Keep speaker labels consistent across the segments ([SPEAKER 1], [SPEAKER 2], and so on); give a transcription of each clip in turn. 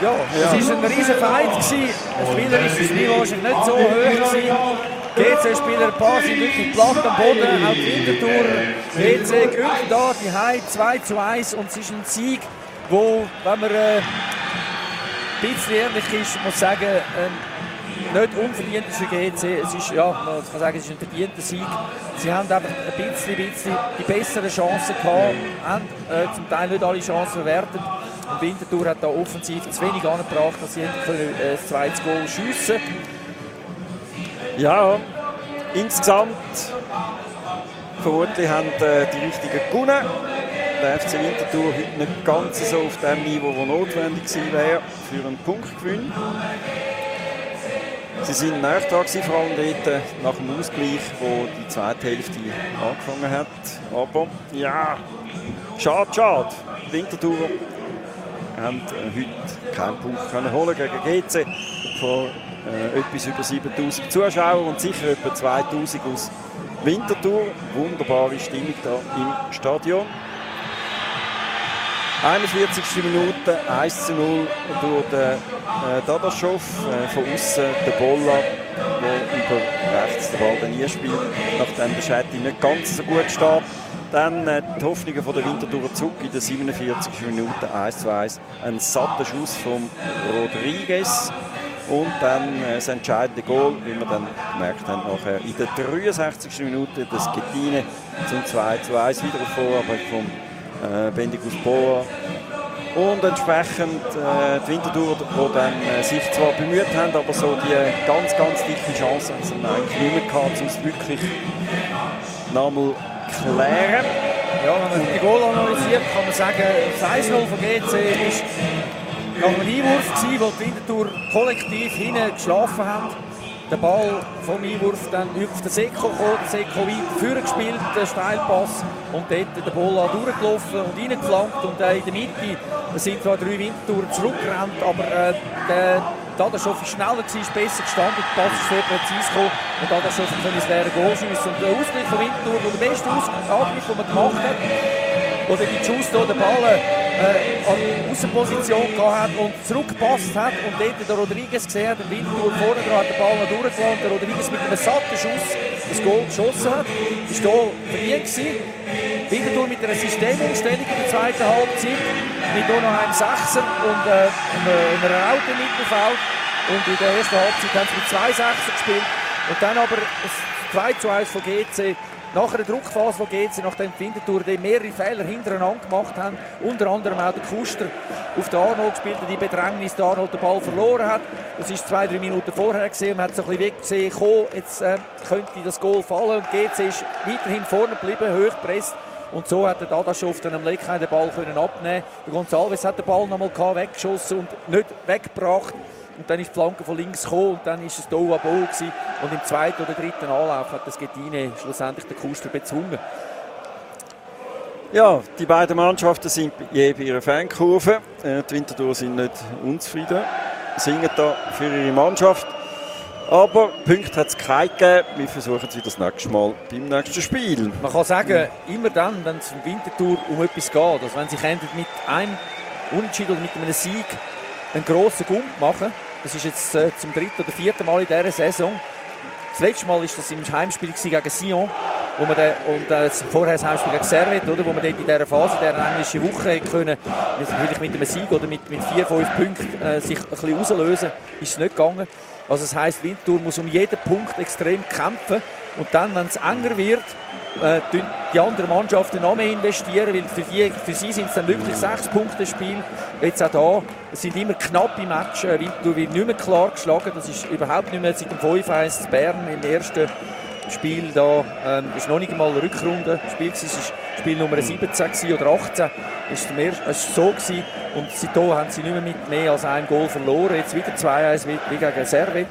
[SPEAKER 1] Ja, es war ein riesen Fight. Gewesen. Das spielerische Niveau war nicht so hoch. Gewesen. GC-Spieler, paar sind wirklich platt am Boden, auch die Wintertour. GC gewinnt da die High 2 zu 1 und es ist ein Sieg, wo, wenn man äh, ein bisschen ehrlich ist, muss sagen, äh, nicht unverdient ist für GC. Es ist, ja, man kann sagen, es ist ein verdienter Sieg. Sie haben einfach ein bisschen, bisschen die besseren Chancen gehabt, haben äh, zum Teil nicht alle Chancen verwertet. Winterthur hat da offensiv zu wenig angebracht, dass sie können, äh, das Goal schiessen
[SPEAKER 2] Ja, insgesamt vermutlich haben äh, die richtigen gewonnen. Der FC Winterthur heute nicht ganz so auf dem Niveau, das notwendig gewesen wäre für einen Punktgewinn. Sie sind näher vor allem dort äh, nach dem Ausgleich, wo die zweite Hälfte angefangen hat. Aber ja, schade, schade. Winterthur haben äh, heute keinen Punkt können holen gegen GC vor äh, etwas über 7000 Zuschauern und sicher etwa 2000 aus Winterthur. Wunderbare Stimmung da im Stadion. 41. Minute 1 zu 0 durch den äh, Dadaschow äh, von außen der Bolla, der über rechts den Ball nie spielt, nachdem der Schetti nicht ganz so gut steht. Dann äh, die Hoffnungen von der Winterthur zurück in der 47. Minute 1 zu 1. Ein satter Schuss von Rodriguez. Und dann äh, das entscheidende Goal, wie wir dann gemerkt haben, nachher in der 63. Minute das Gettine zum 2 zu 1 wieder auf Vorarbeit vom äh, Bendigus Boa. Und entsprechend äh, die Winterthur, die dann äh, sich zwar bemüht haben, aber so die ganz, ganz dicke Chance haben sie eigentlich nicht mehr gehabt, um es wirklich nochmal
[SPEAKER 1] Ja, wenn man die Goal analysiert, kann man sagen, das 1-0 von GC ist nach einem Einwurf gewesen, wo die Winterthur kollektiv hinten geschlafen haben. Der Ball vom Einwurf dann auf den Seko gekommen, der Seko weit der Steilpass und dort der Bola durchgelaufen und reingeflankt und in der Mitte sind zwar drei Wintertouren zurückgerannt, aber äh, der Dadaschow war schneller, ist besser gestanden, der Pass ist sehr präzise gekommen und Dadaschow konnte ins leere Goal schiessen. Und der Ausgleich von Winterthur, der beste Angriff, den man gemacht hat, oder die Justo den Ball äh, an die Außenposition gehabt und zurückgepasst hat und dort der Rodriguez gesehen hat, der Winterthur vorne dran hat den Ball noch durchgelassen der Rodriguez mit einem satten Schuss das Goal geschossen hat. War hier verdient gewesen. Winterthur mit einer Systemumstellung in der zweiten Halbzeit, mit einem Sechser und äh, einer Raute im Mittelfeld. Und in der ersten Halbzeit haben sie mit zwei Sechser gespielt. Und dann aber das 2 zu 1 von GC nach einer Druckphase, die GC, nachdem die Winterthur mehrere Fehler hintereinander gemacht haben, unter anderem auch der Kuster auf den Arnold gespielt hat, die Bedrängnis, der Arnold den Ball verloren hat. Das ist zwei, drei Minuten vorher gesehen, man hat so ein bisschen weggesehen, jetzt äh, könnte das Goal fallen und GC ist weiterhin vorne geblieben, hoch gepresst. Und so hat der Dadaschow dann am Leckheim den Ball können abnehmen Der González hat den Ball nochmal weggeschossen und nicht weggebracht. Und dann ist die Flanke von links gekommen und dann ist es Bo gewesen. Und im zweiten oder dritten Anlauf hat das Gettine schlussendlich den Kuster bezwungen.
[SPEAKER 2] Ja, die beiden Mannschaften sind je bei ihrer Fankurve. Äh, die Winterthur sind nicht unzufrieden, singen da für ihre Mannschaft. Aber Punkte hat es keine gegeben. Wir versuchen wieder das nächste Mal beim nächsten Spiel.
[SPEAKER 1] Man kann sagen, immer dann, wenn es im Winterthur um etwas geht, also wenn sie mit einem Unentschieden oder mit einem Sieg einen grossen Gump machen, das ist jetzt äh, zum dritten oder vierten Mal in dieser Saison. Das letzte Mal war das im Heimspiel gegen Sion. Wo man den, und äh, vorher das Heimspiel gegen Servet, oder, wo man in dieser Phase, in dieser englischen Woche können, vielleicht mit einem Sieg oder mit, mit vier, fünf Punkten äh, sich ein bisschen rauslösen, ist es nicht gegangen. Also das heisst, Winterthur muss um jeden Punkt extrem kämpfen. Und dann, wenn es enger wird, äh, die anderen Mannschaften noch mehr investieren, weil für, die, für sie sind es dann wirklich sechs Punkte Spiel. Jetzt auch da, es sind immer knappe Matches, äh, Winterthur wird nicht mehr klar geschlagen, das ist überhaupt nicht mehr seit dem 5-1 zu Bern im ersten Spiel da, ähm, ist noch nicht einmal eine Rückrunde, Spiel es war Spiel Nummer 17 oder 18, ist es so gewesen. und seitdem haben sie nicht mehr mit mehr als einem Goal verloren, jetzt wieder 2-1 wie, gegen Servet,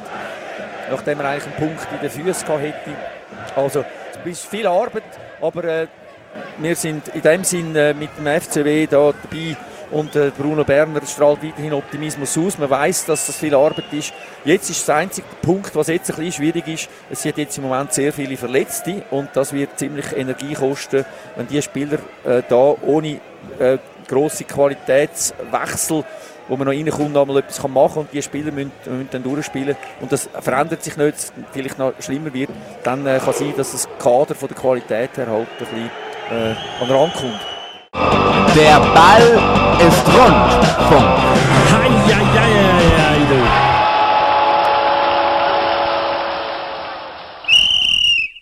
[SPEAKER 1] nachdem er eigentlich einen Punkt in den Füßen hätte. Also es ist viel Arbeit, aber äh, wir sind in dem Sinn äh, mit dem FCW da dabei und äh, Bruno Berner strahlt weiterhin Optimismus aus. Man weiß, dass das viel Arbeit ist. Jetzt ist das einzige Punkt, was jetzt ein bisschen schwierig ist. Es sind jetzt im Moment sehr viele Verletzte und das wird ziemlich Energie kosten, wenn die Spieler äh, da ohne äh, große Qualitätswechsel wo man noch reinkommt, noch mal etwas machen kann und die Spieler müssen, müssen dann durchspielen und das verändert sich nicht, vielleicht noch schlimmer wird, dann äh, kann sein, dass das Kader von der Qualität her halt ein bisschen äh, an den Rand kommt.
[SPEAKER 3] Der Ball ist rund.